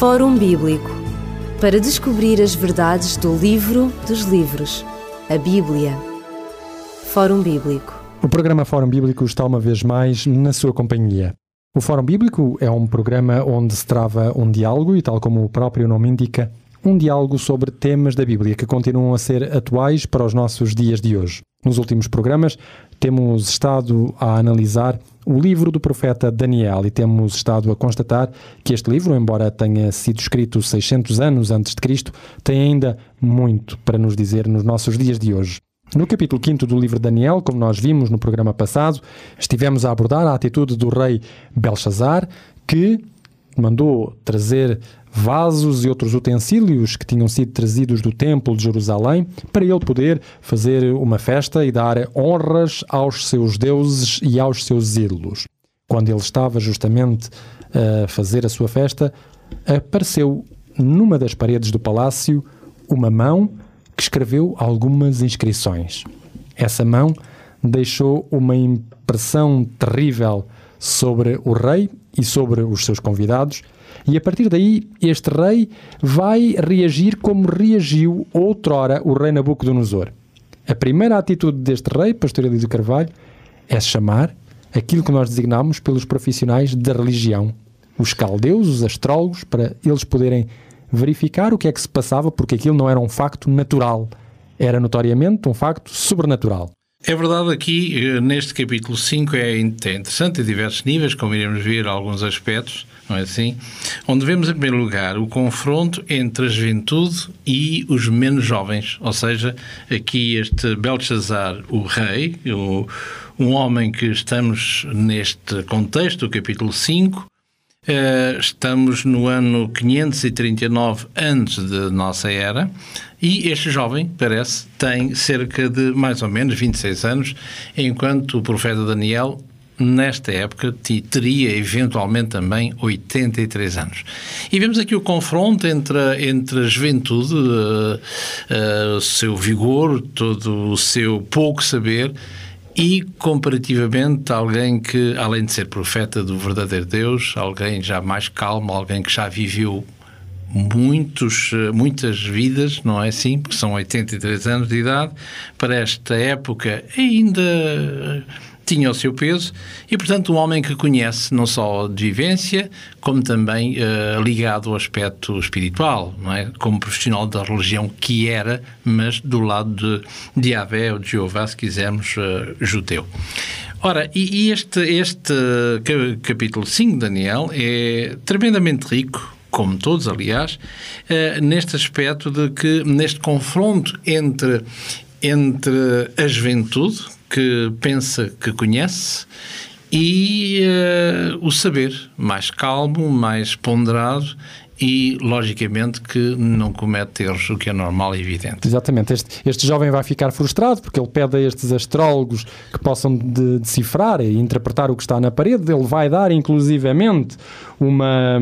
Fórum Bíblico para descobrir as verdades do livro dos livros, a Bíblia. Fórum Bíblico. O programa Fórum Bíblico está uma vez mais na sua companhia. O Fórum Bíblico é um programa onde se trava um diálogo e, tal como o próprio nome indica, um diálogo sobre temas da Bíblia que continuam a ser atuais para os nossos dias de hoje. Nos últimos programas, temos estado a analisar o livro do profeta Daniel e temos estado a constatar que este livro, embora tenha sido escrito 600 anos antes de Cristo, tem ainda muito para nos dizer nos nossos dias de hoje. No capítulo 5 do livro de Daniel, como nós vimos no programa passado, estivemos a abordar a atitude do rei Belshazzar, que mandou trazer vasos e outros utensílios que tinham sido trazidos do Templo de Jerusalém para ele poder fazer uma festa e dar honras aos seus deuses e aos seus ídolos. Quando ele estava justamente a fazer a sua festa, apareceu numa das paredes do palácio uma mão que escreveu algumas inscrições. Essa mão deixou uma impressão terrível sobre o rei e sobre os seus convidados, e a partir daí este rei vai reagir como reagiu outrora o rei Nabucodonosor. A primeira atitude deste rei, Pastor Elísio Carvalho, é chamar aquilo que nós designamos pelos profissionais da religião, os caldeus, os astrólogos, para eles poderem verificar o que é que se passava, porque aquilo não era um facto natural, era notoriamente um facto sobrenatural. É verdade, aqui eh, neste capítulo 5 é interessante a diversos níveis, como iremos ver alguns aspectos, não é assim? Onde vemos, em primeiro lugar, o confronto entre a juventude e os menos jovens, ou seja, aqui este Belshazzar, o rei, o, um homem que estamos neste contexto do capítulo 5, Uh, estamos no ano 539 antes de nossa era e este jovem, parece, tem cerca de mais ou menos 26 anos, enquanto o profeta Daniel nesta época teria eventualmente também 83 anos. E vemos aqui o confronto entre, entre a juventude, uh, uh, seu vigor, todo o seu pouco saber e, comparativamente, alguém que, além de ser profeta do verdadeiro Deus, alguém já mais calmo, alguém que já viveu muitos, muitas vidas, não é assim? Porque são 83 anos de idade, para esta época ainda tinha o seu peso e, portanto, um homem que conhece não só de vivência, como também uh, ligado ao aspecto espiritual, não é? como profissional da religião que era, mas do lado de, de ou de Jeová, se quisermos, uh, judeu. Ora, e, e este, este capítulo 5 de Daniel é tremendamente rico, como todos, aliás, uh, neste aspecto de que, neste confronto entre, entre a juventude, que pensa que conhece e uh, o saber mais calmo, mais ponderado e, logicamente, que não comete erros, o que é normal e evidente. Exatamente. Este, este jovem vai ficar frustrado porque ele pede a estes astrólogos que possam de, decifrar e interpretar o que está na parede. Ele vai dar, inclusivamente, uma,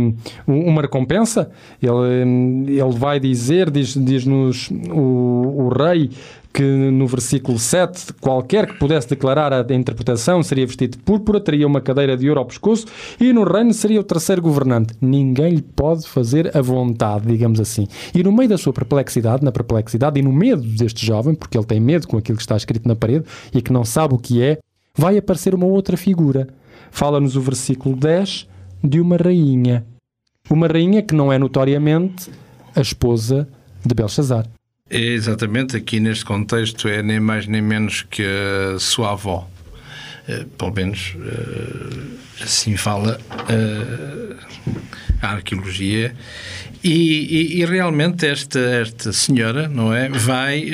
uma recompensa. Ele, ele vai dizer, diz-nos diz o, o rei, que no versículo 7, qualquer que pudesse declarar a interpretação seria vestido de púrpura, teria uma cadeira de ouro ao pescoço e no reino seria o terceiro governante. Ninguém lhe pode fazer a vontade, digamos assim. E no meio da sua perplexidade, na perplexidade e no medo deste jovem, porque ele tem medo com aquilo que está escrito na parede e que não sabe o que é, vai aparecer uma outra figura. Fala-nos o versículo 10 de uma rainha. Uma rainha que não é notoriamente a esposa de Belshazzar. É exatamente, aqui neste contexto é nem mais nem menos que a sua avó. Uh, pelo menos uh, assim fala uh, a arqueologia e, e, e, realmente esta, esta senhora, não é, vai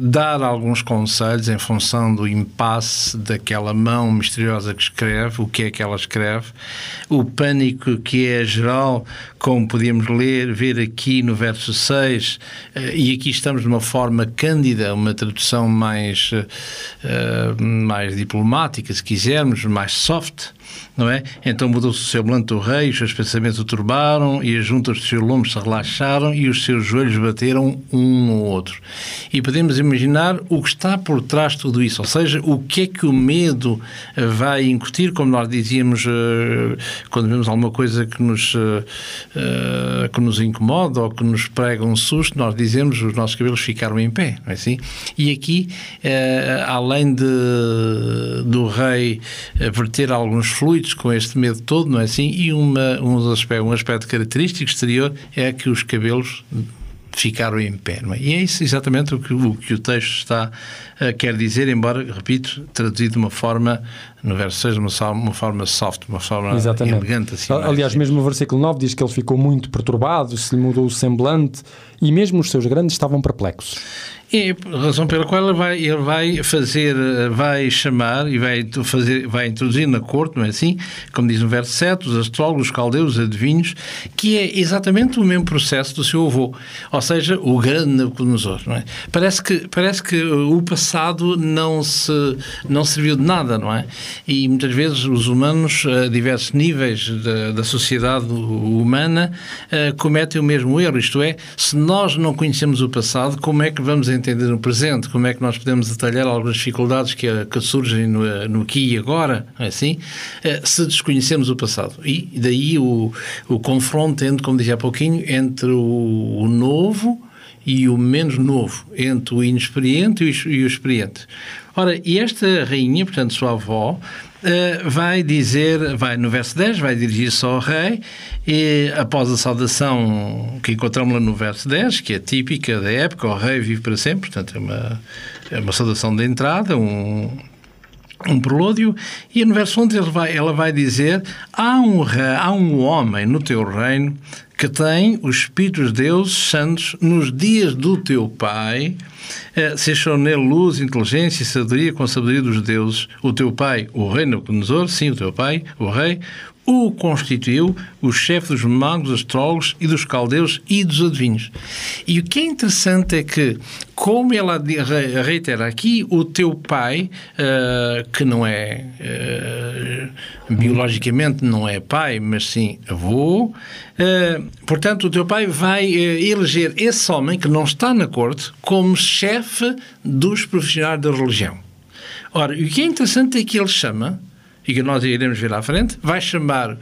dar alguns conselhos em função do impasse daquela mão misteriosa que escreve, o que é que ela escreve, o pânico que é geral, como podíamos ler, ver aqui no verso 6, uh, eh, e aqui estamos de uma forma cândida, uma tradução mais, uh, mais diplomática, se quisermos, mais soft, não é? Então mudou-se o semblante do rei, os seus pensamentos o turbaram e as juntas dos seus lombos se relaxaram e os seus joelhos bateram um no outro. E podemos imaginar o que está por trás de tudo isso, ou seja, o que é que o medo vai incutir, como nós dizíamos uh, quando vemos alguma coisa que nos, uh, que nos incomoda ou que nos prega um susto, nós dizemos os nossos cabelos ficaram em pé, não é assim? E aqui, além de, do rei verter alguns com este medo todo, não é assim? E uma, um, aspecto, um aspecto característico exterior é que os cabelos ficaram em pé. É? E é isso exatamente o que o, que o texto está uh, quer dizer, embora, repito, traduzido de uma forma, no verso 6, uma, uma forma soft, uma forma exatamente. elegante. Assim, Aliás, mesmo no versículo 9 diz que ele ficou muito perturbado, se lhe mudou o semblante e mesmo os seus grandes estavam perplexos. É a razão pela qual ele vai, ele vai fazer, vai chamar e vai, fazer, vai introduzir na corte, não é assim? Como diz no verso 7, os astrólogos, os caldeus, os adivinhos, que é exatamente o mesmo processo do seu avô, ou seja, o grande Nabucodonosor, não é? Parece que, parece que o passado não se não serviu de nada, não é? E muitas vezes os humanos, a diversos níveis da, da sociedade humana, uh, cometem o mesmo erro, isto é, se nós não conhecemos o passado, como é que vamos entender o presente, como é que nós podemos detalhar algumas dificuldades que, que surgem no, no aqui e agora, é assim, eh, se desconhecemos o passado. E daí o, o confronto, entre, como dizia há pouquinho, entre o, o novo e o menos novo, entre o inexperiente e o, e o experiente. Ora, e esta rainha, portanto, sua avó, Uh, vai dizer, vai no verso 10, vai dirigir-se ao rei e após a saudação que encontramos lá no verso 10, que é típica da época, o rei vive para sempre, portanto é uma, é uma saudação de entrada, um, um prelúdio, e no verso 11 ele vai, ela vai dizer: há um, há um homem no teu reino que tem os Espíritos de Deus santos nos dias do teu pai, eh, se achou nele luz, inteligência e sabedoria com a sabedoria dos deuses. O teu pai, o rei Nabucodonosor, sim, o teu pai, o rei, o constituiu o chefe dos magos, astrólogos e dos caldeus e dos adivinhos. E o que é interessante é que, como ela reitera aqui, o teu pai, uh, que não é uh, biologicamente não é pai, mas sim avô, uh, portanto, o teu pai vai eleger esse homem que não está na corte como chefe dos profissionais da religião. Ora, o que é interessante é que ele chama e que nós iremos ver à frente, vai chamar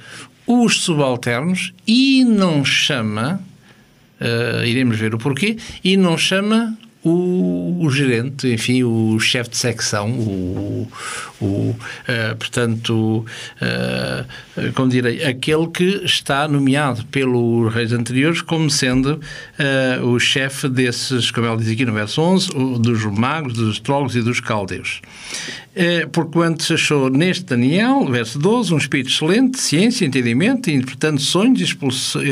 os subalternos e não chama, uh, iremos ver o porquê, e não chama o, o, gerente, enfim, o chefe de secção, o, o uh, portanto, uh, como direi, aquele que está nomeado pelos reis anteriores como sendo uh, o chefe desses, como ele diz aqui no verso 11, dos magos, dos astrólogos e dos caldeus. Porquanto se achou neste Daniel, verso 12, um espírito excelente, ciência, entendimento, interpretando sonhos,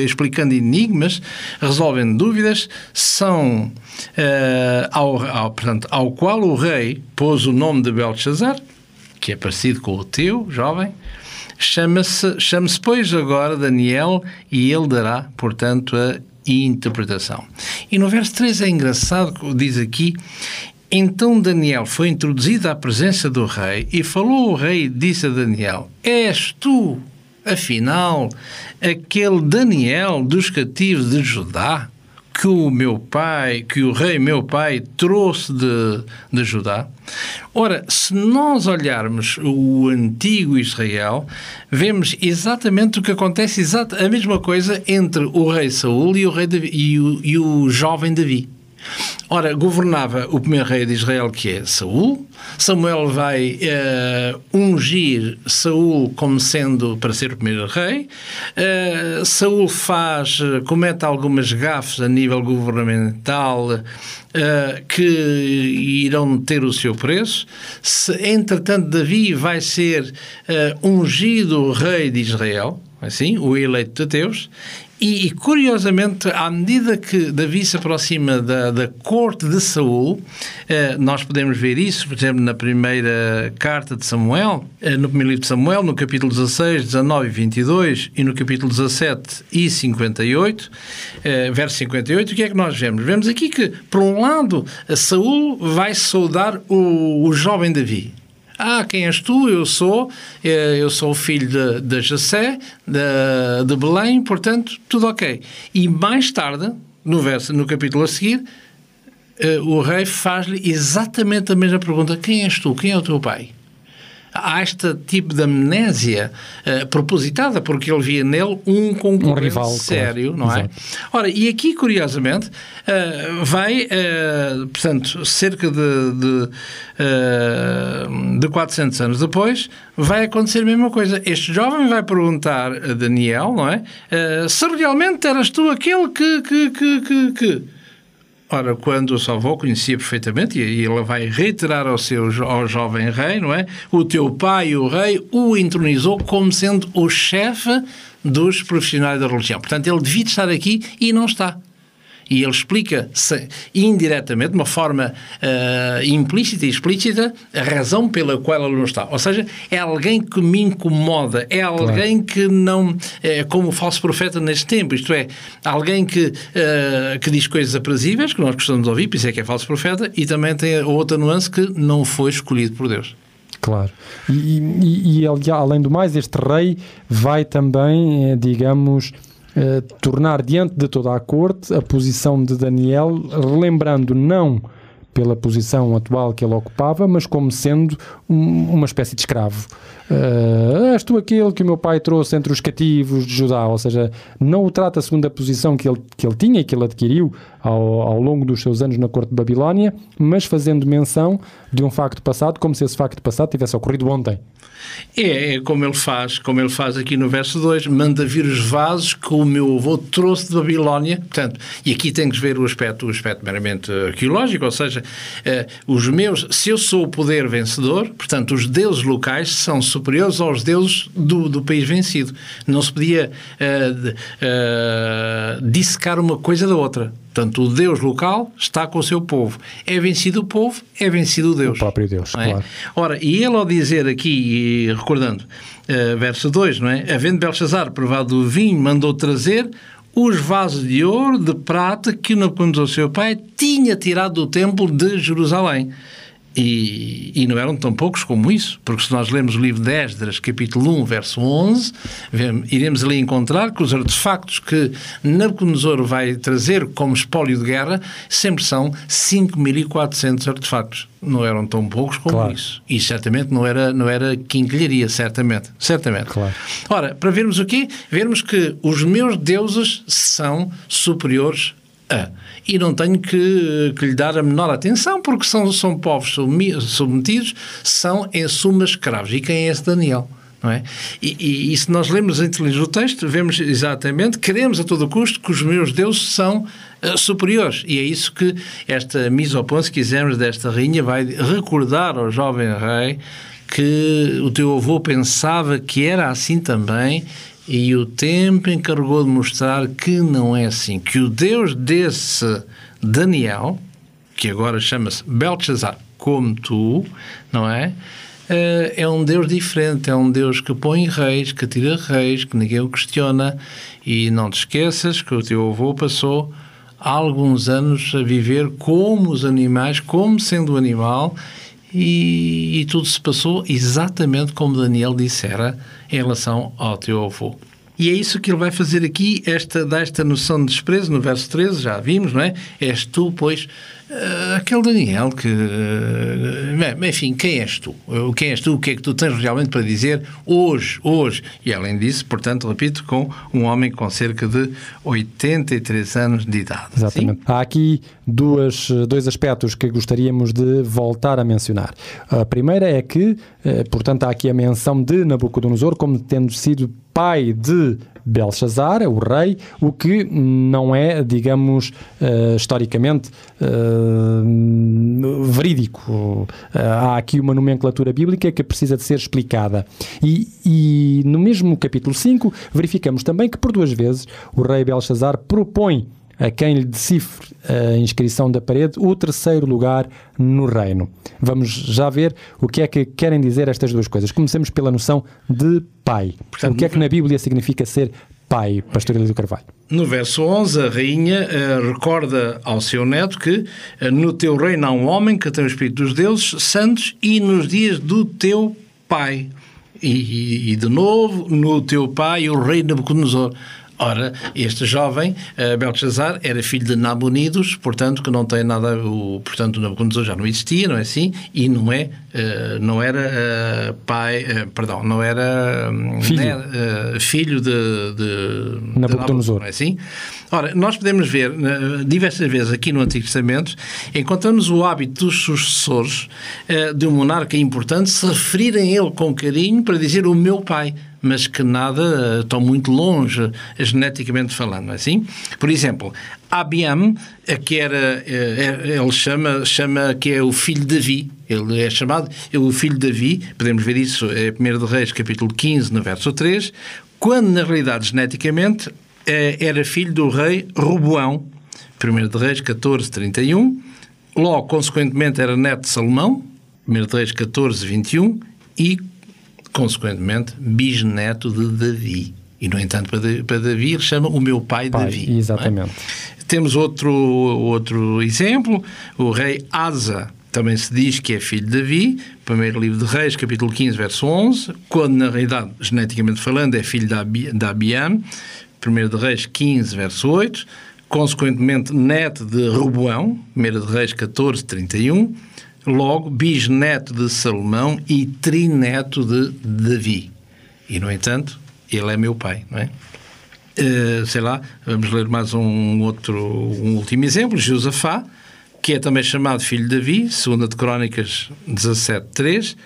explicando enigmas, resolvendo dúvidas, são ao, ao, portanto, ao qual o rei pôs o nome de Belshazzar, que é parecido com o teu, jovem, chama-se, chama-se pois agora Daniel e ele dará, portanto, a interpretação. E no verso 3 é engraçado, diz aqui, então Daniel foi introduzido à presença do rei e falou o rei disse a Daniel, és tu, afinal, aquele Daniel dos cativos de Judá? Que o meu pai, que o rei meu pai trouxe de, de Judá. Ora, se nós olharmos o antigo Israel, vemos exatamente o que acontece, a mesma coisa entre o rei Saul e o, rei Davi, e o, e o jovem Davi. Ora, governava o primeiro rei de Israel, que é Saul. Samuel vai uh, ungir Saul como sendo para ser o primeiro rei. Uh, Saul faz, comete algumas gafes a nível governamental uh, que irão ter o seu preço. Se, entretanto, Davi vai ser ungido rei de Israel assim, o eleito de Deus, e, e, curiosamente, à medida que Davi se aproxima da, da corte de Saul, eh, nós podemos ver isso, por exemplo, na primeira carta de Samuel, eh, no primeiro livro de Samuel, no capítulo 16, 19 e 22, e no capítulo 17 e 58, eh, verso 58, o que é que nós vemos? Vemos aqui que, por um lado, Saul vai saudar o, o jovem Davi Ah, quem és tu? Eu sou, eh, eu sou o filho de, de Jessé, de, de Belém, portanto, tudo ok. E mais tarde, no, verso, no capítulo a seguir, eh, o rei faz-lhe exatamente a mesma pergunta: Quem és tu? Quem é o teu pai? Há este tipo de amnésia uh, propositada, porque ele via nele um concorrente um rival, sério, claro. não é? Exato. Ora, e aqui, curiosamente, uh, vai, uh, portanto, cerca de, de, de 400 anos depois, vai acontecer a mesma coisa. Este jovem vai perguntar a Daniel, não é? se realmente eras tu aquele que, que, que, que, que Ora, quando o Salvou conhecia perfeitamente, e ele vai reiterar ao, seu, ao jovem rei, não é? O teu pai, o rei, o entronizou como sendo o chefe dos profissionais da religião. Portanto, ele devia estar aqui e não está. E ele explica indiretamente, de uma forma uh, implícita e explícita, a razão pela qual ele não está. Ou seja, é alguém que me incomoda, é alguém claro. que não. É como o falso profeta neste tempo, isto é, alguém que, uh, que diz coisas aprazíveis, que nós gostamos de ouvir, por isso é que é falso profeta, e também tem a outra nuance que não foi escolhido por Deus. Claro. E, e, e, além do mais, este rei vai também, eh, digamos, tornar diante de toda a corte a posição de Daniel, relembrando não pela posição atual que ele ocupava, mas como sendo um, uma espécie de escravo. Uh, és tu aquele que o meu pai trouxe entre os cativos de Judá, ou seja, não o trata segundo a posição que ele, que ele tinha e que ele adquiriu ao, ao longo dos seus anos na corte de Babilónia, mas fazendo menção de um facto passado, como se esse facto passado tivesse ocorrido ontem. É, é como ele faz, como ele faz aqui no verso 2, manda vir os vasos que o meu avô trouxe de Babilónia, portanto, e aqui tem que ver o aspecto, o aspecto meramente arqueológico, ou seja, os meus, se eu sou o poder vencedor, portanto, os deuses locais são superiores aos deuses do, do país vencido. Não se podia uh, uh, dissecar uma coisa da outra. Portanto, o Deus local está com o seu povo. É vencido o povo, é vencido o Deus. O próprio Deus, é? claro. Ora, e ele ao dizer aqui, recordando, uh, verso 2, não é? Havendo Belshazzar provado o vinho, mandou trazer os vasos de ouro, de prata, que o seu pai tinha tirado do templo de Jerusalém. E, e, não eram tão poucos como isso, porque se nós lemos o livro de Esdras, capítulo 1, verso 11, iremos ali encontrar que os artefactos que Nabucodonosor vai trazer como espólio de guerra sempre são 5.400 artefactos. Não eram tão poucos como claro. isso. E certamente não era, não era quinquilharia, certamente. Certamente. Claro. Ora, para vermos o quê? Vermos que os meus deuses são superiores a e não tenho que, que, lhe dar a menor atenção, porque são, são povos submetidos, são em suma escravos. E quem é esse Daniel? Não é? E, e, e se nós lemos a inteligência do texto, vemos exatamente, queremos a todo custo que os meus deuses são uh, superiores. E é isso que esta misopon, se quisermos, desta rainha, vai recordar ao jovem rei que o teu avô pensava que era assim também e o tempo encarregou de mostrar que não é assim, que o Deus desse Daniel, que agora chama-se Belshazzar, como tu, não é? Eh, é um Deus diferente, é um Deus que põe reis, que tira reis, que ninguém o questiona. E não te esqueças que o teu avô passou alguns anos a viver como os animais, como sendo animal, e, e tudo se passou exatamente como Daniel dissera em relação ao teu avô. E é isso que ele vai fazer aqui, esta, dá esta noção de desprezo, no verso 13, já vimos, não é? És tu, pois, uh, aquele Daniel que. Uh, enfim, quem és tu? Uh, quem és tu? O que é que tu tens realmente para dizer hoje? Hoje. E além disso, portanto, repito, com um homem com cerca de 83 anos de idade. Exatamente. Sim? Há aqui duas, dois aspectos que gostaríamos de voltar a mencionar. A primeira é que, portanto, há aqui a menção de Nabucodonosor como tendo sido pai de Belshazzar, o rei, o que não é, digamos, uh, historicamente uh, verídico. Uh, há aqui uma nomenclatura bíblica que precisa de ser explicada. E, e no mesmo capítulo 5, verificamos também que por duas vezes o rei Belshazzar propõe a quem lhe decifre a inscrição da parede o terceiro lugar no reino. Vamos já ver o que é que querem dizer estas duas coisas. Comecemos pela noção de pai. Portanto, o que é que na Bíblia significa ser pai, Pastor do Carvalho. No verso 11, a rainha uh, recorda ao seu neto que uh, no teu reino há um homem que tem o Espírito dos deuses santos e nos dias do teu pai. E, e, de novo, no teu pai, o rei Nabucodonosor. Ora, este jovem, uh, Belshazzar, era filho de Nabonidos, portanto, que não tem nada, o, portanto, o Nabucodonosor já não existia, não é assim? E não é, uh, não era uh, pai, perdão, não era hum, filho, né, filho de, de Nabucodonosor, não é assim? Ora, nós podemos ver diversas vezes aqui no Antigo Testamento, encontramos o hábito dos sucessores de um monarca importante se referirem a ele com carinho para dizer o meu pai mas que nada estão muito longe geneticamente falando, é assim? Por exemplo, Abiam, que era, eh, ele chama, chama que é o filho de Davi, ele é chamado é o filho de Davi, podemos ver isso em 1 de Reis, capítulo 15, no verso 3, quando na realidade geneticamente eh, era filho do rei Roboão, 1 de Reis 14, 31, logo, consequentemente, era neto de Salomão, 1 de Reis 14, 21, e consequentemente, bisneto de Davi. E, no entanto, para Davi ele chama o meu pai, pai Davi. É? Exatamente. É? Temos outro, outro exemplo, o rei Asa, também se diz que é filho de Davi, primeiro livro de Reis, capítulo 15, verso 11, quando na realidade, geneticamente falando, é filho de Abiam, primeiro de Reis 15, verso 8, consequentemente neto de Roboão, primeiro de Reis 14, 31, logo bisneto de Salomão e trineto de Davi. E, no entanto, ele é meu pai, não é? Uh, sei lá, vamos ler mais um outro, um último exemplo, Josafá, que é também chamado filho de Davi, segunda de Crónicas 17.3,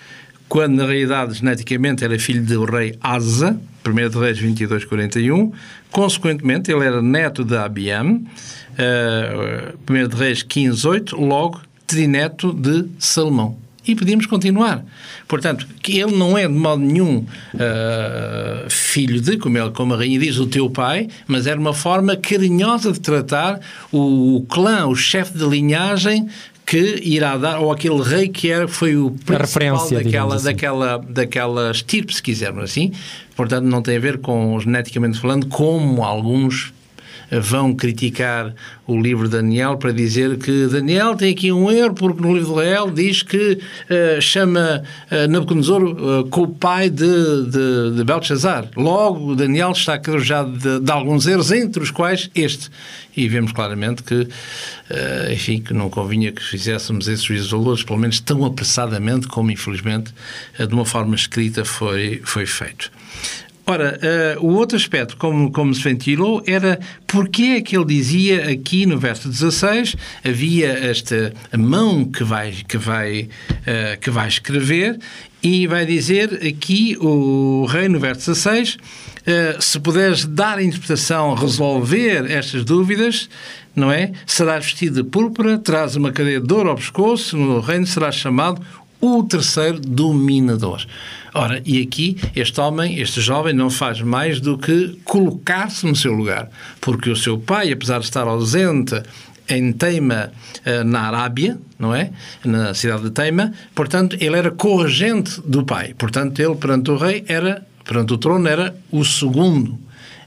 quando na realidade geneticamente era filho do rei Asa, 1 de Reis 22.41, consequentemente ele era neto de Abiam, uh, 1 de Reis 15.8, logo trineto de Salomão. E podíamos continuar. Portanto, que ele não é de modo nenhum uh, filho de, como, ele, como a rainha diz, o teu pai, mas era uma forma carinhosa de tratar o, o clã, o chefe de linhagem que irá dar, ou aquele rei que era, foi o principal daquela, assim. daquela, daquela estirpe, se quisermos assim. Portanto, não tem a ver com, geneticamente falando, como alguns vão criticar o livro de Daniel para dizer que Daniel tem aqui um erro, porque no livro de Daniel diz que uh, chama uh, Nabucodonosor uh, o pai de, de, de Belshazzar. Logo, Daniel está acrojado de, de alguns erros, entre os quais este. E vemos claramente que, uh, enfim, que não convinha que fizéssemos esses juízos pelo menos tão apressadamente como, infelizmente, de uma forma escrita foi, foi feito. Ora, uh, o outro aspecto, como, como se ventilou, era porque é que ele dizia aqui no verso 16 havia esta mão que vai, que vai, uh, que vai escrever e vai dizer aqui o rei no verso 16 uh, eh, se puderes dar a interpretação, resolver estas dúvidas, não é? Serás vestido de púrpura, traz uma cadeia de ouro ao pescoço, no reino serás chamado o terceiro dominador. Ora, e aqui este homem, este jovem, não faz mais do que colocar-se no seu lugar, porque o seu pai, apesar de estar ausente em Teima, eh, na Arábia, não é? Na cidade de Teima, portanto, ele era corregente do pai. Portanto, ele, perante o rei, era, perante o trono, era o segundo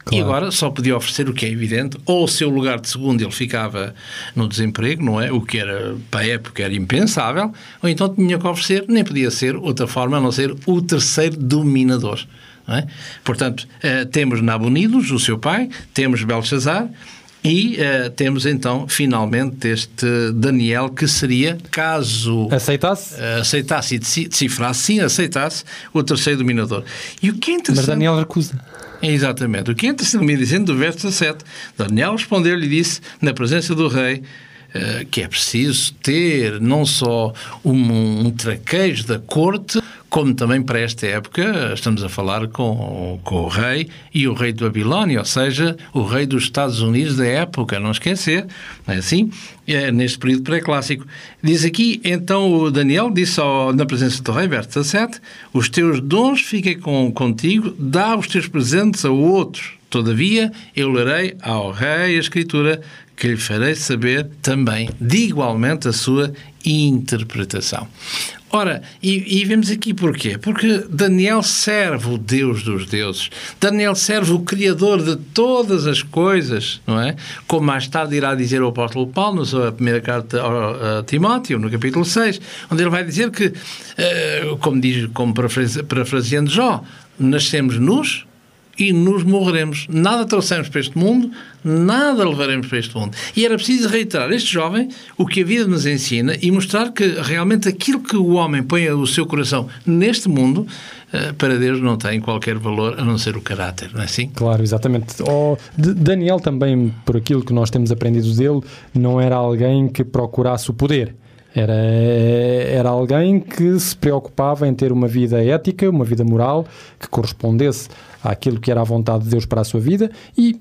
Claro. E agora só podia oferecer o que é evidente, ou o seu lugar de segundo ele ficava no desemprego, não é? O que era, para a época, era impensável, ou então tinha que oferecer, nem podia ser outra forma a não ser o terceiro dominador. É? Portanto, uh, temos Nabonidos, o seu pai, temos Belshazzar, e uh, temos então, finalmente, este Daniel que seria, caso aceitasse, uh, aceitasse e decifrasse, sim, aceitasse o terceiro dominador. E o que é interessante. Mas Daniel recusa. Exatamente. O que é interessante me dizendo do verso 17, Daniel respondeu-lhe e disse, na presença do rei, uh, que é preciso ter não só um, um traquejo da corte, como também para esta época estamos a falar com, com o rei e o rei de Babilónia, ou seja, o rei dos Estados Unidos da época, não esquecer, não é assim? É, neste período pré-clássico. Diz aqui, então o Daniel disse ao, na presença do rei, verso 17, os teus dons fiquem com, contigo, dá os teus presentes a outros. Todavia, eu lerei ao rei a escritura que lhe farei saber também, de igualmente, a sua interpretação. Ora, e, e, vemos aqui porquê? Porque Daniel serve o Deus dos deuses. Daniel serve o Criador de todas as coisas, não é? Como mais tarde irá dizer o apóstolo Paulo na sua primeira carta a Timóteo, no capítulo 6, onde ele vai dizer que, eh, como diz, como parafraseando Jó, nascemos nus e nos morreremos. Nada trouxemos para este mundo, nada levaremos para este mundo. E era preciso reiterar este jovem o que a vida nos ensina e mostrar que realmente aquilo que o homem põe o seu coração neste mundo, eh, para Deus não tem qualquer valor a não ser o caráter, não é assim? Claro, exatamente. Oh, Daniel também, por aquilo que nós temos aprendido dele, não era alguém que procurasse o poder. Era, era alguém que se preocupava em ter uma vida ética, uma vida moral, que correspondesse àquilo que era a vontade de Deus para a sua vida e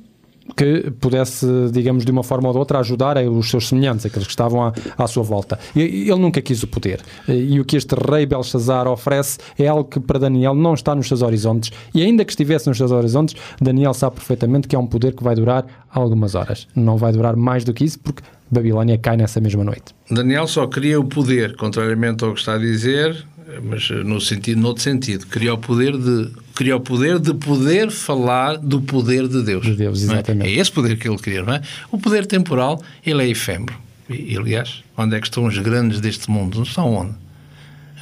que pudesse, digamos, de uma forma ou de outra, ajudar os seus semelhantes, aqueles que estavam à, à sua volta. Ele nunca quis o poder. E o que este rei Belshazzar oferece é algo que para Daniel não está nos seus horizontes. E ainda que estivesse nos seus horizontes, Daniel sabe perfeitamente que é um poder que vai durar algumas horas. Não vai durar mais do que isso, porque Babilónia cai nessa mesma noite. Daniel só queria o poder, contrariamente ao que está a dizer, mas no sentido, noutro sentido, queria o poder de queria o poder de poder falar do poder de Deus. De Deus, exatamente. É? é? esse poder que ele queria, não é? O poder temporal, ele é efêmero. E, aliás, onde é que estão os grandes deste mundo? Não estão onde?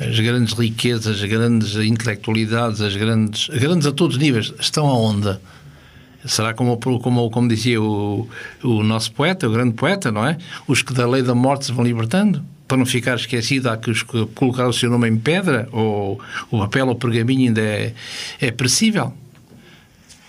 As grandes riquezas, as grandes intelectualidades, as grandes, grandes a todos os níveis, estão aonde? Será como, como, como dizia o, o nosso poeta, o grande poeta, não é? Os que da lei da morte se vão libertando? Para não ficar esquecido, há que colocar o seu nome em pedra, ou o papel ou o pergaminho ainda é, é perecível.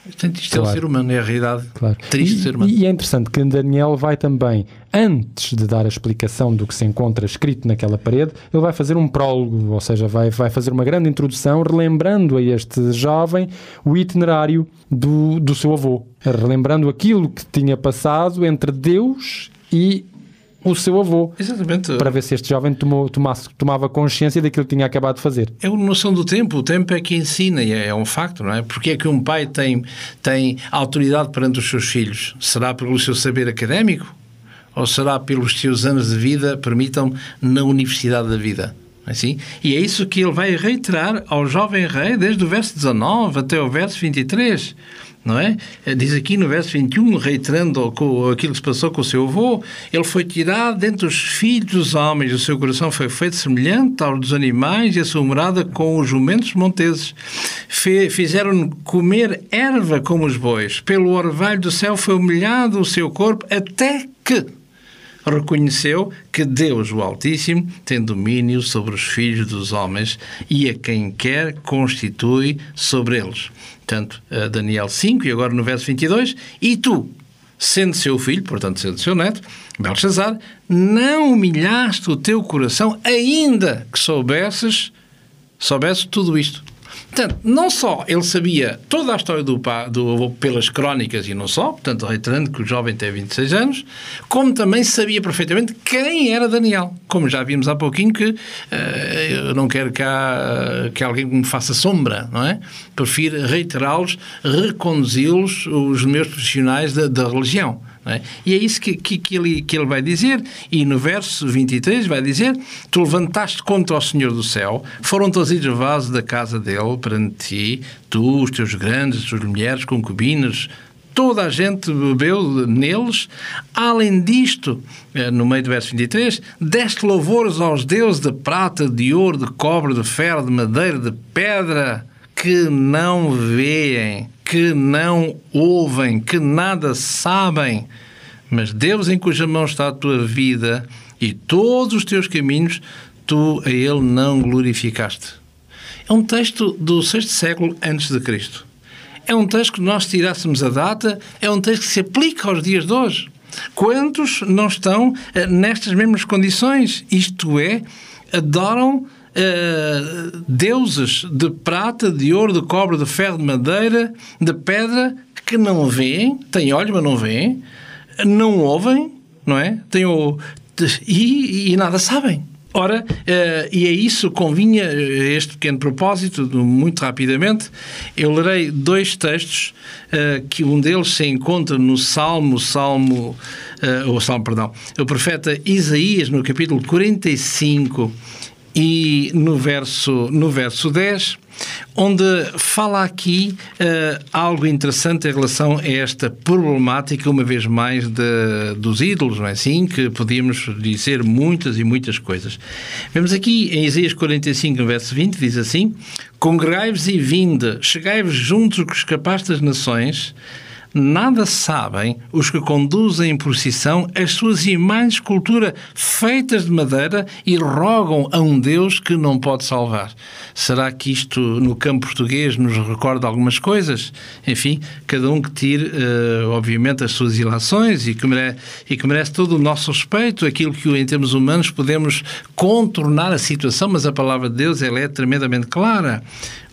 Portanto, isto claro. é o ser humano, é a realidade claro. triste do ser humano. E é interessante que Daniel vai também, antes de dar a explicação do que se encontra escrito naquela parede, ele vai fazer um prólogo, ou seja, vai, vai fazer uma grande introdução, relembrando a este jovem o itinerário do, do seu avô, relembrando aquilo que tinha passado entre Deus e o seu avô. Exatamente. Para ver se este jovem tomou, tomasse, tomava consciência daquilo que tinha acabado de fazer. É uma noção do tempo. O tempo é que ensina e é, é um facto, não é? Porque é que um pai tem, tem autoridade perante os seus filhos? Será pelo seu saber académico? Ou será pelos seus anos de vida, permitam, na universidade da vida? É assim? E é isso que ele vai reiterar ao jovem rei, desde o verso 19 até o verso 23 não é? Diz aqui no verso 21, reiterando aquilo que se passou com o seu avô, ele foi tirado dentre os filhos dos homens, o seu coração foi feito semelhante ao dos animais e a sua morada com os jumentos monteses. Fizeram comer erva como os bois, pelo orvalho do céu foi humilhado o seu corpo, até que reconheceu que Deus, o Altíssimo, tem domínio sobre os filhos dos homens e a quem quer constitui sobre eles. Portanto, Daniel 5 e agora no verso 22, e tu, sendo seu filho, portanto sendo seu neto, Belshazzar, não humilhaste o teu coração, ainda que soubesses, soubesses tudo isto. Portanto, não só ele sabia toda a história do, do avô pelas crónicas e não só, portanto, reiterando que o jovem tem 26 anos, como também sabia perfeitamente quem era Daniel. Como já vimos há pouquinho que uh, eu não quero que, há, que alguém me faça sombra, não é? Prefiro reiterá-los, reconduzi-los, os meus profissionais da, da religião. É? E é isso que, que, que, ele, que ele vai dizer. E no verso 23 vai dizer: Tu levantaste contra o Senhor do céu, foram trazidos vasos da casa dele perante ti, tu, os teus grandes, as tuas mulheres, concubinas, toda a gente bebeu neles. Além disto, eh, no meio do verso 23, deste louvores aos deuses de prata, de ouro, de cobre, de ferro, de madeira, de pedra, que não veem que não ouvem, que nada sabem, mas Deus em cuja mão está a tua vida e todos os teus caminhos, tu a Ele não glorificaste. É um texto do sexto século antes de Cristo. É um texto que nós tirássemos a data, é um texto que se aplica aos dias de hoje. Quantos não estão eh, nestas mesmas condições? Isto é, adoram uh, deuses de prata, de ouro, de cobre, de ferro, de madeira, de pedra, que não veem, têm olhos, mas não veem, não ouvem, não é? Têm o, e, e nada sabem. Ora, uh, e é isso convinha eh, este pequeno propósito, muito rapidamente. Eu lerei dois textos, que um deles se encontra no Salmo, Salmo o Salmo, perdão, o profeta Isaías, no capítulo 45 e no verso, no verso 10, onde fala aqui uh, algo interessante em relação a esta problemática, uma vez mais, de, dos ídolos, não é assim? Que podíamos dizer muitas e muitas coisas. Vemos aqui em Isaías 45, verso 20, diz assim: Congregai-vos e vinde, chegai-vos juntos os capazes das nações Nada sabem os que conduzem em procissão as suas imagens de cultura feitas de madeira e rogam a um Deus que não pode salvar. Será que isto, no campo português, nos recorda algumas coisas? Enfim, cada um que tire, uh, obviamente, as suas ilações e que, merece, e que merece todo o nosso respeito, aquilo que, em termos humanos, podemos contornar a situação, mas a palavra de Deus ela é tremendamente clara.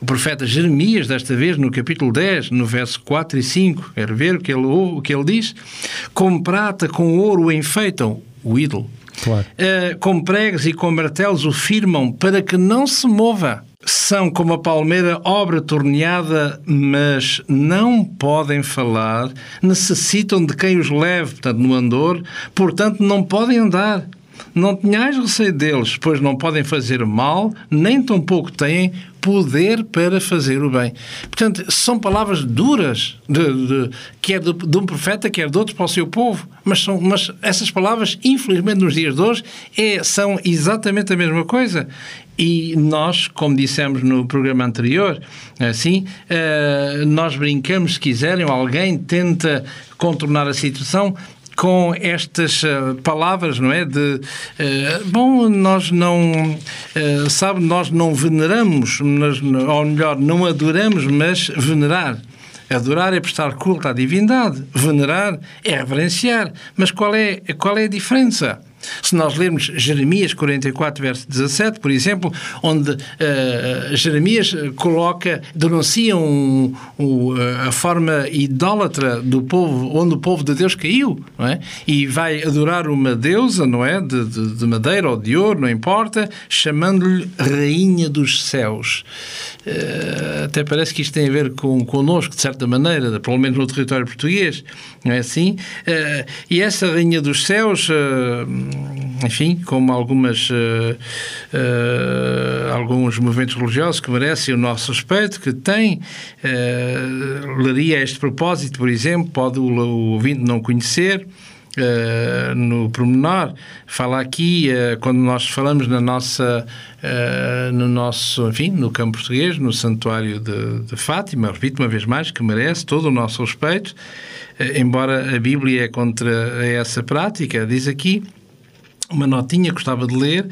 O profeta Jeremias, desta vez, no capítulo 10, no verso 4 e 5, quer ver o que ele, o que ele diz? Com prata, com ouro enfeitam, o ídolo. Claro. Uh, com pregos e com martelos o firmam para que não se mova. São como a palmeira, obra torneada, mas não podem falar, necessitam de quem os leve, portanto, no andor, portanto, não podem andar. Não tenhais receio deles, pois não podem fazer mal, nem tampouco têm poder para fazer o bem. Portanto, são palavras duras, de, de, quer de, de, um profeta, quer de outro para o seu povo, mas, são, mas essas palavras, infelizmente, nos dias de hoje, é, são exatamente a mesma coisa. E nós, como dissemos no programa anterior, assim, uh, nós brincamos, se quiserem, alguém tenta contornar a situação, com estas uh, palavras, não é? De, uh, bom, nós não, uh, sabe, nós não veneramos, nós, ou melhor, não adoramos, mas venerar. Adorar é prestar culto à divindade, venerar é reverenciar. Mas qual é, qual é a diferença? Se nós lermos Jeremias 44, verso 17, por exemplo, onde uh, Jeremias coloca, denuncia um, um, a forma idólatra do povo, onde o povo de Deus caiu, não é? E vai adorar uma deusa, não é? De, de, de madeira ou de ouro, não importa, chamando-lhe Rainha dos Céus. Uh, até parece que isto tem a ver com connosco, de certa maneira, pelo menos no território português, não é assim? Uh, e essa Rainha dos Céus enfim, como algumas, uh, uh, alguns movimentos religiosos que merecem o nosso respeito, que têm, uh, leria este propósito, por exemplo, pode o, o ouvinte não conhecer, Uh, no pormenor, fala aqui, uh, quando nós falamos na nossa, uh, no nosso, enfim, no campo português, no santuário de, de, Fátima, repito uma vez mais, que merece todo o nosso respeito, embora a Bíblia é contra essa prática, diz aqui, uma notinha que gostava de ler.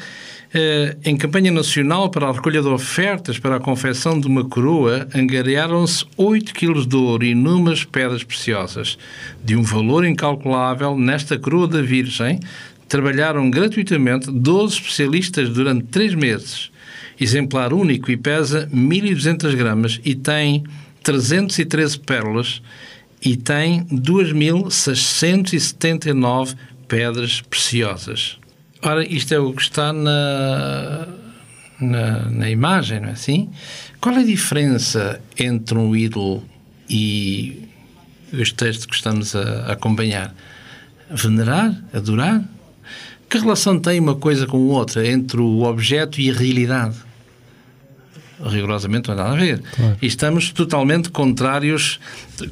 Uh, em campanha nacional para a recolha de ofertas para a confecção de uma coroa, angariaram-se 8 quilos de ouro e inúmeras pedras preciosas. De um valor incalculável, nesta coroa da Virgem, trabalharam gratuitamente 12 especialistas durante 3 meses. Exemplar único e pesa 1.200 gramas e tem 313 pérolas e tem 2.679 pedras preciosas. Ora, isto é o que está na, na, na, imagem, não é assim? Qual é a diferença entre um ídolo e este texto que estamos a, a acompanhar? Venerar? Adorar? Que relação tem uma coisa com outra entre o objeto e a realidade? Rigorosamente não tem nada a ver. Claro. E estamos totalmente contrários,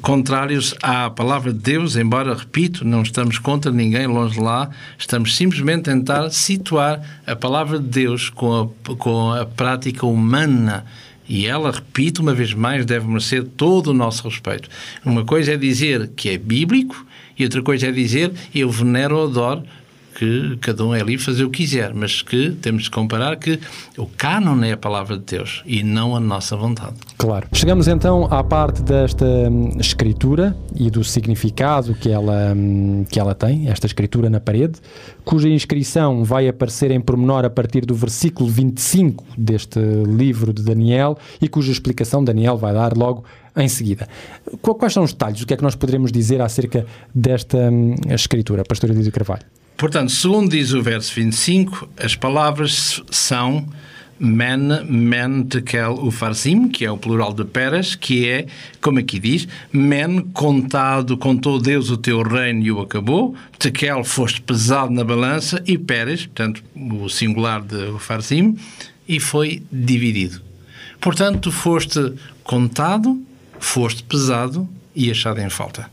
contrários à palavra de Deus, embora, repito, não estamos contra ninguém longe de lá, estamos simplesmente a tentar situar a palavra de Deus com a, com a prática humana. E ela, repito uma vez mais, deve merecer todo o nosso respeito. Uma coisa é dizer que é bíblico e outra coisa é dizer eu venero ou adoro que cada um é livre fazer o que quiser, mas que temos de comparar que o cânon é a palavra de Deus e não a nossa vontade. Claro. Chegamos então à parte desta hum, escritura e do significado que ela, hum, que ela tem, esta escritura na parede, cuja inscrição vai aparecer em pormenor a partir do versículo 25 deste livro de Daniel e cuja explicação Daniel vai dar logo em seguida. Quais são os detalhes? O que é que nós poderemos dizer acerca desta hum, escritura, Pastor Elísio Carvalho? Portanto, segundo diz o verso 25, as palavras são Men, men tekel ufarsim, que é o plural de peras, que é, como aqui diz, men contado, contou Deus o teu reino e o acabou, tekel foste pesado na balança e peras, portanto, o singular de ufarsim, e foi dividido. Portanto, foste contado, foste pesado e achado em falta.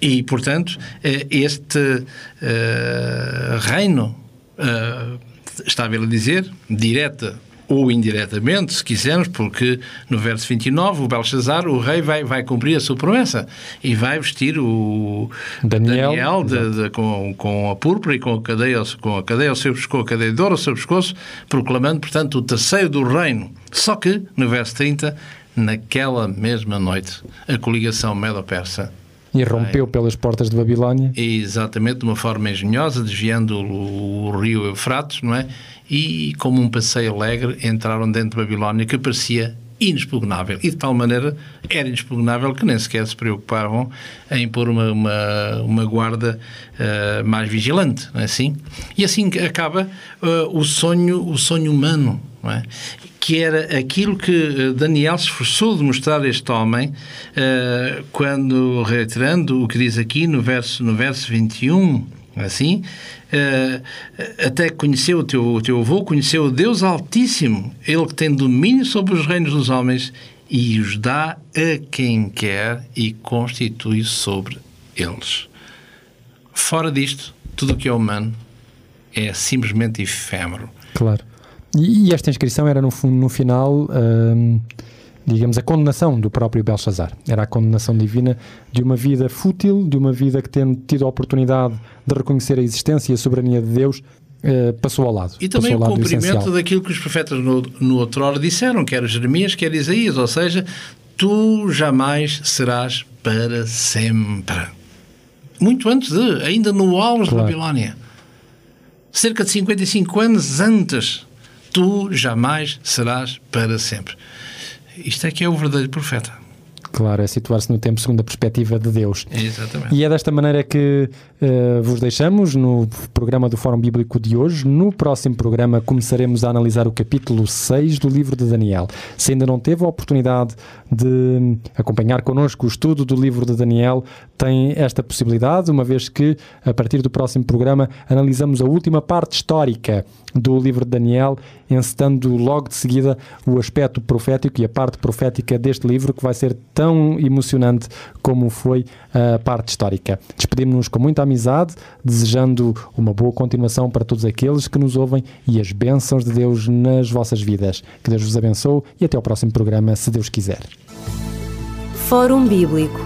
E, portanto, eh, este uh, reino, uh, estava ele a dizer, direta ou indiretamente, se quisermos, porque no verso 29 o Belshazzar, o rei, vai, vai cumprir a sua promessa e vai vestir o Daniel, Daniel de, de, com, com a púrpura e com a cadeia, com a cadeia ao seu pescoço, a cadeia de ouro ao seu pescoço, proclamando, portanto, o terceiro do reino. Só que, no verso 30, naquela mesma noite, a coligação Medo-Persa e rompeu pelas portas de Babilónia. Exatamente, de uma forma engenhosa, desviando o, o rio Eufrates, não é? E, como um passeio alegre, entraram dentro de Babilónia, que parecia inexpugnável. E de tal maneira era inexpugnável que nem sequer se preocupavam em pôr uma, uma, uma guarda uh, mais vigilante, não é assim? E assim acaba uh, o, sonho, o sonho humano, não é? Que era aquilo que eh, Daniel se esforçou de mostrar a este homem uh, quando, reiterando o que diz aqui no verso, no verso 21, assim, uh, até conheceu o teu, o teu avô, conheceu o Deus Altíssimo, ele que tem domínio sobre os reinos dos homens e os dá a quem quer e constitui sobre eles. Fora disto, tudo o que é humano é simplesmente efêmero. Claro. E, e esta inscrição era no, no final, hum, digamos, a condenação do próprio Belshazzar. Era a condenação divina de uma vida fútil, de uma vida que, tendo tido a oportunidade de reconhecer a existência e a soberania de Deus, Uh, passou ao lado. E também o cumprimento daquilo que os profetas no, no outro hora disseram, quer Jeremias, quer Isaías, ou seja, tu jamais serás para sempre. Muito antes de, ainda no auge claro. da Babilónia. Cerca de 55 anos antes tu jamais serás para sempre. Isto é que é o verdadeiro profeta. Claro, é situar-se no tempo segundo a perspectiva de Deus. Exatamente. E é desta maneira que uh, vos deixamos no programa do Fórum Bíblico de hoje. No próximo programa começaremos a analisar o capítulo 6 do livro de Daniel. Se ainda não teve a oportunidade de acompanhar connosco o estudo do livro de Daniel, tem esta possibilidade, uma vez que, a partir do próximo programa, analisamos a última parte histórica do livro de Daniel, encetando logo de seguida o aspecto profético e a parte profética deste livro, que vai ser tão emocionante como foi a parte histórica. Despedimos-nos com muita amizade, desejando uma boa continuação para todos aqueles que nos ouvem e as bênçãos de Deus nas vossas vidas. Que Deus vos abençoe e até ao próximo programa, se Deus quiser. Fórum Bíblico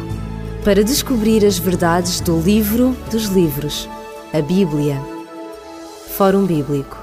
para descobrir as verdades do livro dos livros, a Bíblia. Fórum Bíblico